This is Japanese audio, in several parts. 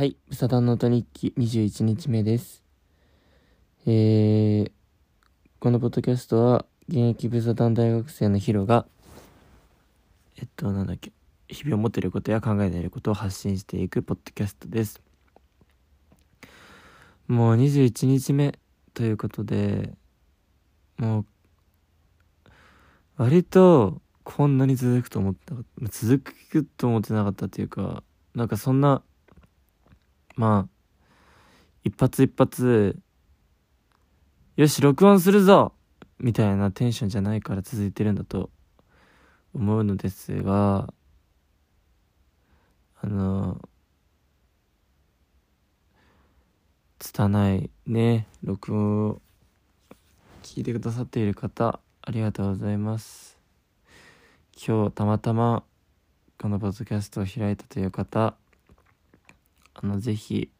はい、ブサダンノート日記21日目です。えー、このポッドキャストは、現役ブサダン大学生のヒロが、えっと、なんだっけ、日々思っていることや考えていることを発信していくポッドキャストです。もう21日目ということで、もう、割と、こんなに続くと思ってなかった。続くと思ってなかったっていうか、なんかそんな、まあ、一発一発、よし、録音するぞみたいなテンションじゃないから続いてるんだと思うのですが、あの、拙いね、録音を聞いてくださっている方、ありがとうございます。今日たまたまこのポッドキャストを開いたという方、あの、ぜひ、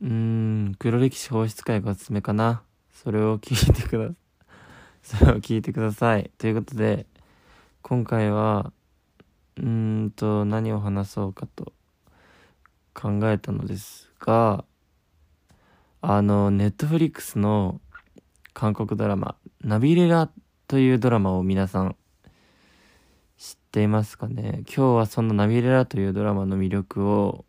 うーん、黒歴史放出会がおすすめかな。それを聞いてくだ、それを聞いてください。ということで、今回は、うーんと、何を話そうかと考えたのですが、あの、ネットフリックスの韓国ドラマ、ナビレラというドラマを皆さんていますかね今日はそのナビレラというドラマの魅力を、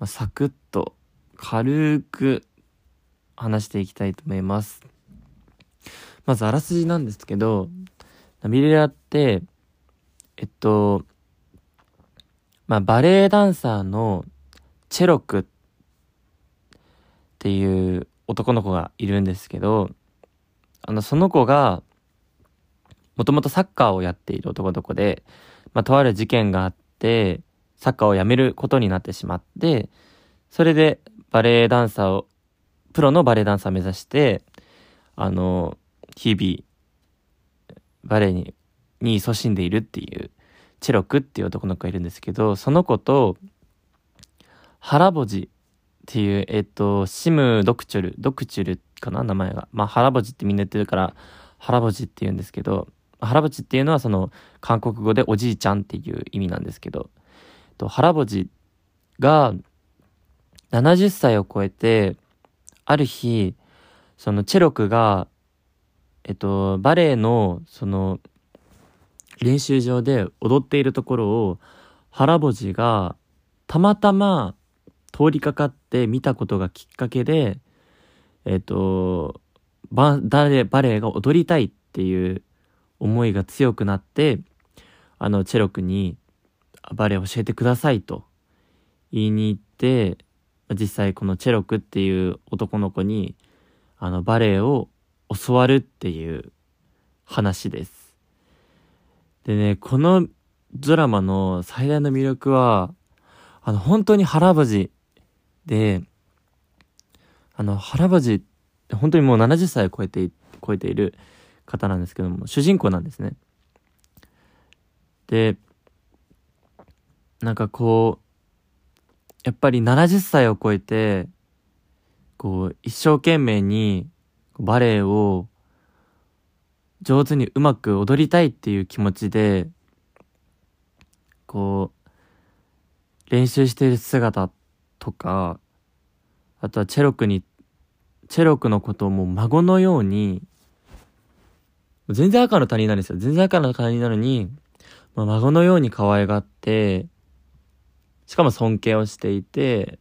まあ、サクッと軽く話していきたいと思います。まずあらすじなんですけど、ナビレラって、えっと、まあバレエダンサーのチェロクっていう男の子がいるんですけど、あの、その子が、もともとサッカーをやっている男の子で、まあ、とある事件があって、サッカーをやめることになってしまって、それでバレエダンサーを、プロのバレエダンサーを目指して、あの、日々、バレエに、に勤しんでいるっていう、チェロクっていう男の子がいるんですけど、その子と、ハラボジっていう、えっと、シム・ドクチュル、ドクチュルかな名前が。まあ、ハラボジってみんな言ってるから、ハラボジって言うんですけど、ハラボジっていうのはその、韓国語でおじいちゃんっていう意味なんですけど、とハラボジが70歳を超えて、ある日、そのチェロクが、えっと、バレエの、その、練習場で踊っているところを、ハラボジが、たまたま通りかかって見たことがきっかけで、えっと、ババレエが踊りたいっていう思いが強くなって、あの、チェロクにバレエ教えてくださいと言いに行って、実際このチェロクっていう男の子に、あの、バレエを教わるっていう話です。でね、このドラマの最大の魅力は、あの、本当に腹ばじで、あの、腹ばじ本当にもう70歳を超えて、超えている方なんですけども、主人公なんですね。で、なんかこう、やっぱり70歳を超えて、こう、一生懸命にバレエを上手にうまく踊りたいっていう気持ちで、こう、練習している姿とか、あとはチェロクに、チェロクのことをもう孫のように、全然赤の他人なんですよ。全然赤の他人なのに、まあ、孫のように可愛がって、しかも尊敬をしていて、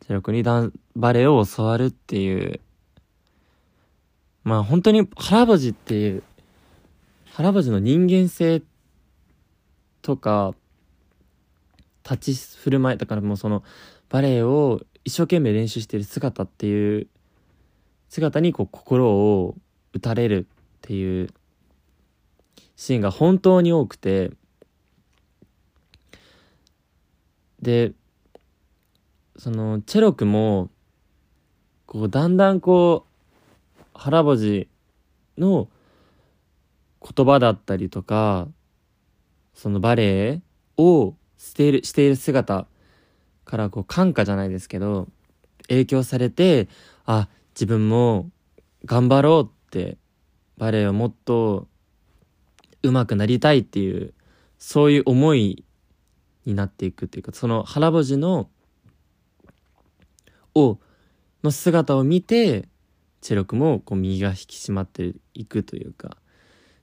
チェロクにダンバレエを教わるっていう、まあ本当に腹ばじっていう、腹ばじの人間性とか、立ち振る舞い、だからもうそのバレエを一生懸命練習している姿っていう姿にこう心を打たれるっていうシーンが本当に多くて、で、そのチェロクも、こうだんだんこう、腹ばじの言葉だったりとか、そのバレエをしている、している姿からこう感化じゃないですけど、影響されて、あ、自分も頑張ろうって、バレエをもっと上手くなりたいっていう、そういう思いになっていくっていうかその腹ぼじのをの姿を見てチェロクもこう身が引き締まっていくというか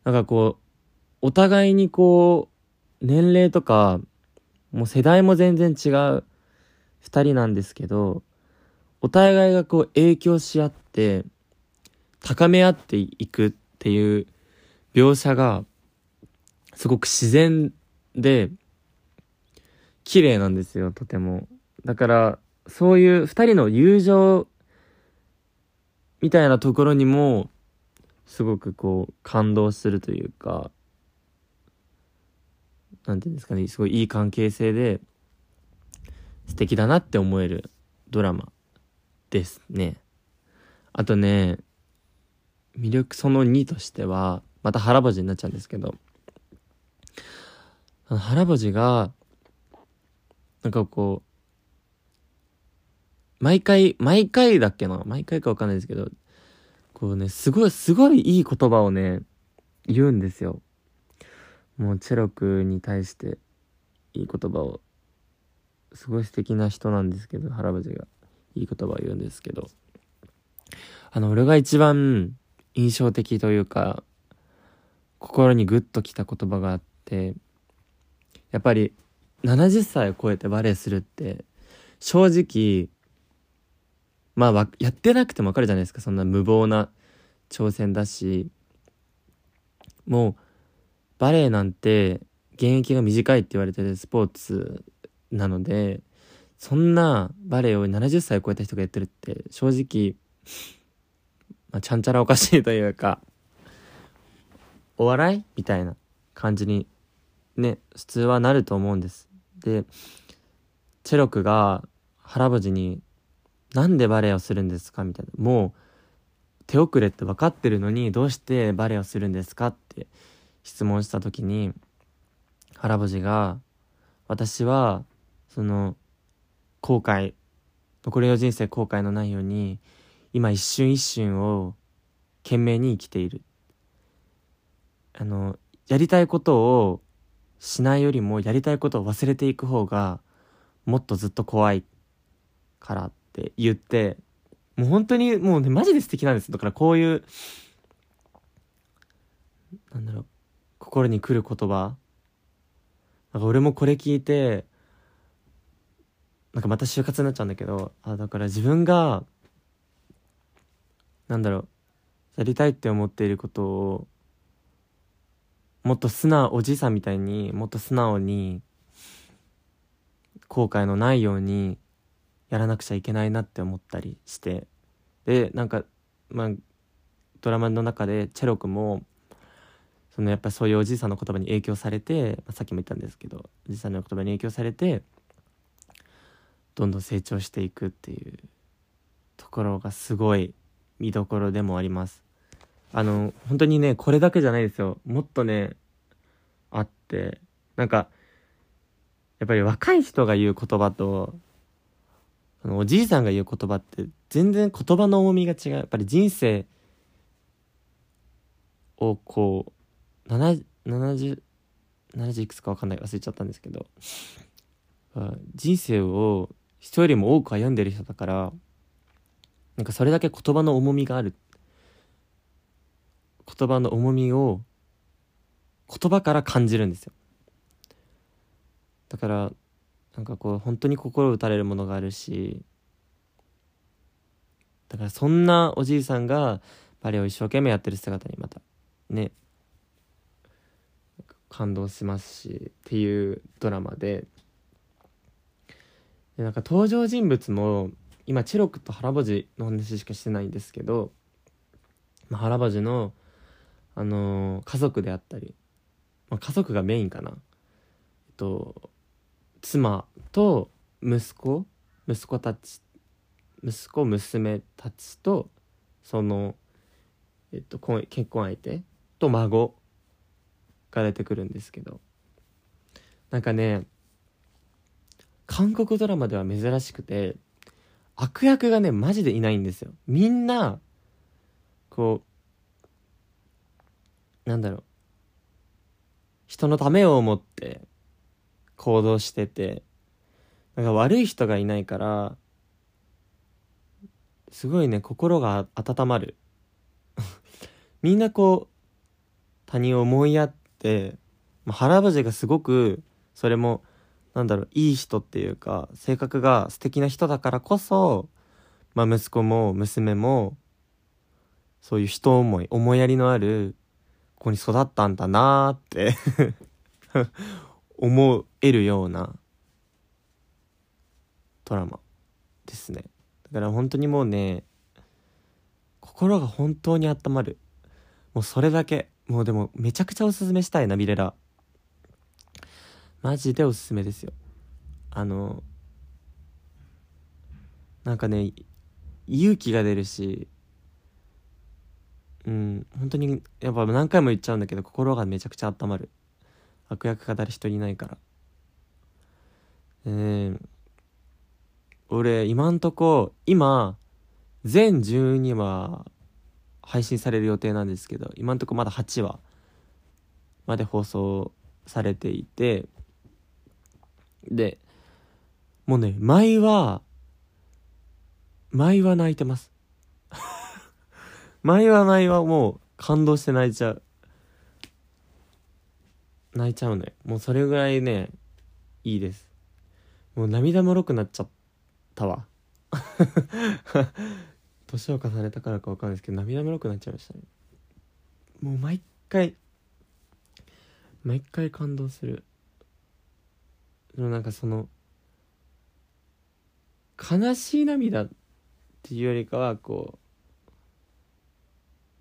なんかこうお互いにこう年齢とかもう世代も全然違う二人なんですけどお互いがこう影響し合って高め合っていくっていう描写がすごく自然で綺麗なんですよとても。だからそういう二人の友情みたいなところにもすごくこう感動するというかなんていうんですかねすごいいい関係性で素敵だなって思えるドラマですね。あとね魅力その2としてはまた腹ぼじになっちゃうんですけどあの腹ぼじがなんかこう毎回、毎回だっけな？毎回かわかんないですけど、こうね、すごい、すごいいい言葉をね、言うんですよ。もう、チェロクに対して、いい言葉を、すごい素敵な人なんですけど、原淵が、いい言葉を言うんですけど、あの、俺が一番印象的というか、心にグッときた言葉があって、やっぱり、70歳を超えてバレエするって、正直、まあやってなくてもわかるじゃないですか。そんな無謀な挑戦だし。もうバレエなんて現役が短いって言われてるスポーツなのでそんなバレエを70歳を超えた人がやってるって正直、まあ、ちゃんちゃらおかしいというかお笑いみたいな感じにね普通はなると思うんですでチェロクが腹ぼじになんでバレエをするんですかみたいな。もう、手遅れって分かってるのに、どうしてバレエをするんですかって質問した時に、原ぼじが、私は、その、後悔、残りの人生後悔のないように、今一瞬一瞬を懸命に生きている。あの、やりたいことをしないよりもやりたいことを忘れていく方がもっとずっと怖いからって言って、もう本当にもうね、マジで素敵なんですだからこういう、なんだろう、心に来る言葉。なんか俺もこれ聞いて、なんかまた就活になっちゃうんだけど、あ、だから自分が、なんだろう、やりたいって思っていることを、もっと素直、おじいさんみたいにもっと素直に、後悔のないようにやらなくちゃいけないなって思ったりして。でなんかまあドラマの中でチェロ君もそのやっぱそういうおじいさんの言葉に影響されて、まあ、さっきも言ったんですけどおじいさんの言葉に影響されてどんどん成長していくっていうところがすごい見どころでもあります。あの本当にねこれだけじゃないですよ。もっとねあって。なんかやっぱり若い人が言う言葉とあのおじいさんが言う言葉って全然言葉の重みが違う。やっぱり人生をこう70 70いくつか分かんない。忘れちゃったんですけど。人生を人よりも多く歩んでる人だからなんかそれだけ言葉の重みがある。言葉の重みを言葉から感じるんですよ。だからなんかこう本当に心打たれるものがあるしだからそんなおじいさんがバレエを一生懸命やってる姿にまたね感動しますしっていうドラマで。でなんか登場人物も今チェロクと原ぼじの話しかしてないんですけど、まあ、原ぼじの、あのー、家族であったり、まあ、家族がメインかな。えっと妻と息子息子たち息子娘たちとその、えっと、結婚相手と孫が出てくるんですけど。なんかね韓国ドラマでは珍しくて悪役がねマジでいないんですよ。みんなこうなんだろう。人のためを思って行動しててなんか悪い人がいないからすごいね心が温まる。みんなこう他人を思いやってまあ腹ばじがすごくそれもなんだろういい人っていうか性格が素敵な人だからこそ、まあ、息子も娘もそういう人思い思いやりのある子に育ったんだなーって 思えるようなドラマですね。だから本当にもうね心が本当に温まる。もうそれだけ。もうでもめちゃくちゃおすすめしたいなビレラ。マジでおすすめですよ。あのなんかね勇気が出るしうん本当にやっぱ何回も言っちゃうんだけど心がめちゃくちゃ温まる。悪役が誰一人いないから。えー、俺今んとこ今全12話配信される予定なんですけど今んとこまだ8話まで放送されていてでもうね毎は毎は泣いてます。毎は毎はもう感動して泣いちゃう。泣いちゃうね。もうそれぐらいねいいです。もう涙もろくなっちゃったわ。年を重ねたからか分かんないですけど涙もろくなっちゃいましたね。もう毎回毎回感動する。でもなんかその悲しい涙っていうよりかはこう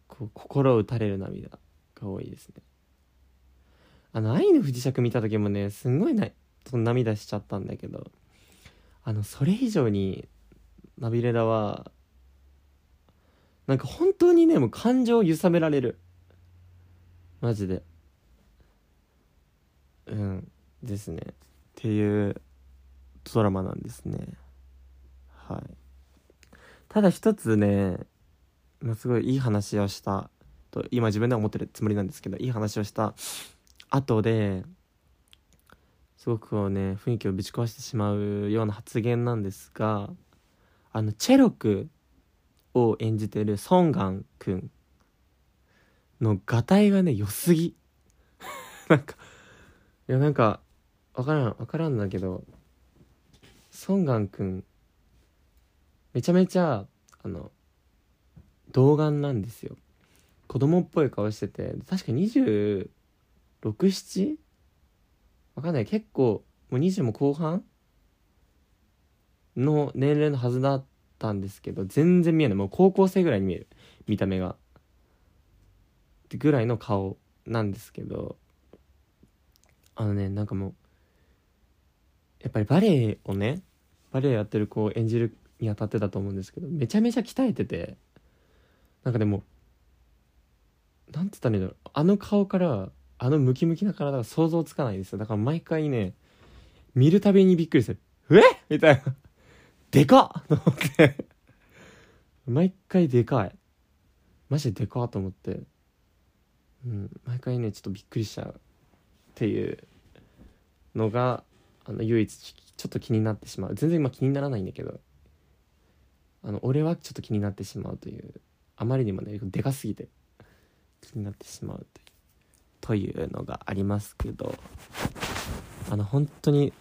こう心を打たれる涙が多いですね。あの「愛の不時着」見た時もねすんごいなその涙しちゃったんだけどあのそれ以上にナビレラはなんか本当にねもう感情を揺さめられる。マジで。うん。ですね。っていうドラマなんですね。はい。ただ一つねすごいいい話をしたと今自分では思ってるつもりなんですけどいい話をした後ですごくこうね雰囲気をぶち壊してしまうような発言なんですがあのチェロクを演じてるソンガンくんのがたいがね良すぎ。なんかいやなんか分からん分からんだけどソンガンくんめちゃめちゃあの童顔なんですよ子供っぽい顔してて確か 26?7? わかんない結構もう20も後半の年齢のはずだったんですけど全然見えないもう高校生ぐらいに見える見た目がってぐらいの顔なんですけどあのねなんかもうやっぱりバレエをねバレエやってる子を演じるにあたってたと思うんですけどめちゃめちゃ鍛えててなんかでもなんつったらいいんだろうあの顔からあのムキムキな体が想像つかないですよ。だから毎回ね見るたびにびっくりする「えみたいな「でかっ!」と思って。毎回でかい。マジででかっと思って。うん毎回ねちょっとびっくりしちゃうっていうのがあの唯一ちょっと気になってしまう。全然今気にならないんだけど。あの俺はちょっと気になってしまうという。あまりにもねでかすぎて。気になってしまうというというのがありますけど。あの本当に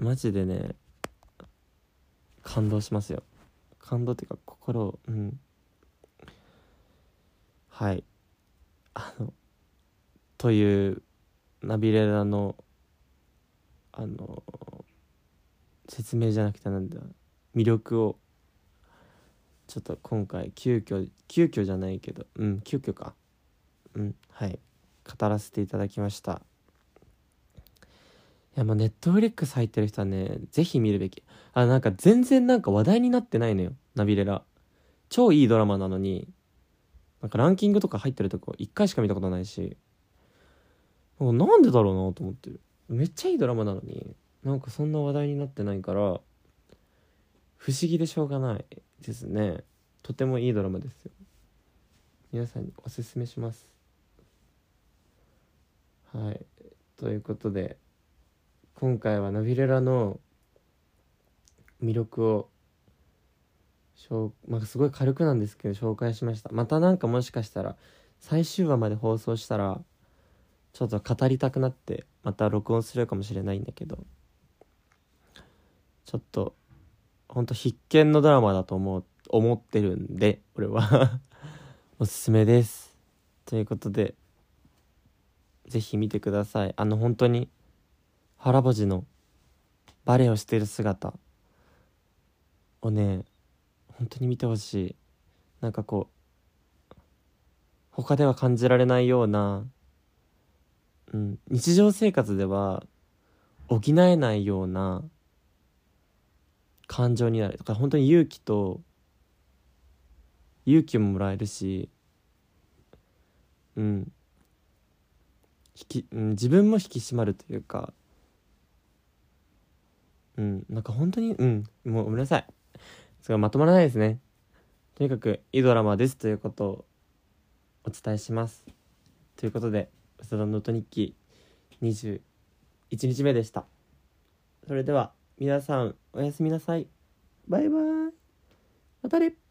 マジでね感動しますよ。感動っていうか心を。うん。はい。あのというナビレラのあの説明じゃなくてなんだ魅力をちょっと今回急遽急遽じゃないけどうん急遽か。うんはい。語らせていただきました。いやもうネットフリックス入ってる人はねぜひ見るべき。あなんか全然なんか話題になってないのよ。ナビレラ。超いいドラマなのになんかランキングとか入ってるとこ1回しか見たことないし。なんでだろうなと思ってる。めっちゃいいドラマなのになんかそんな話題になってないから不思議でしょうがないですね。とてもいいドラマですよ。皆さんにおすすめします。はい。ということで今回はナビレラの魅力をしょう、まあ、すごい軽くなんですけど紹介しました。またなんかもしかしたら最終話まで放送したらちょっと語りたくなってまた録音するかもしれないんだけどちょっとほんと必見のドラマだと思う思ってるんで俺は。おすすめです。ということでぜひ見てください。あの本当に腹ぼじのバレエをしてる姿。をね本当に見てほしい。なんかこう他では感じられないような、うん、日常生活では補えないような感情になる。だから本当に勇気と勇気ももらえるしうん。引き、うん、自分も引き締まるというかうん。なんか本当にうん。もうごめんなさい。それはまとまらないですね。とにかくいいドラマですということをお伝えします。ということで「佐田ノート日記」21日目でした。それでは皆さんおやすみなさい。バイバイ。またね。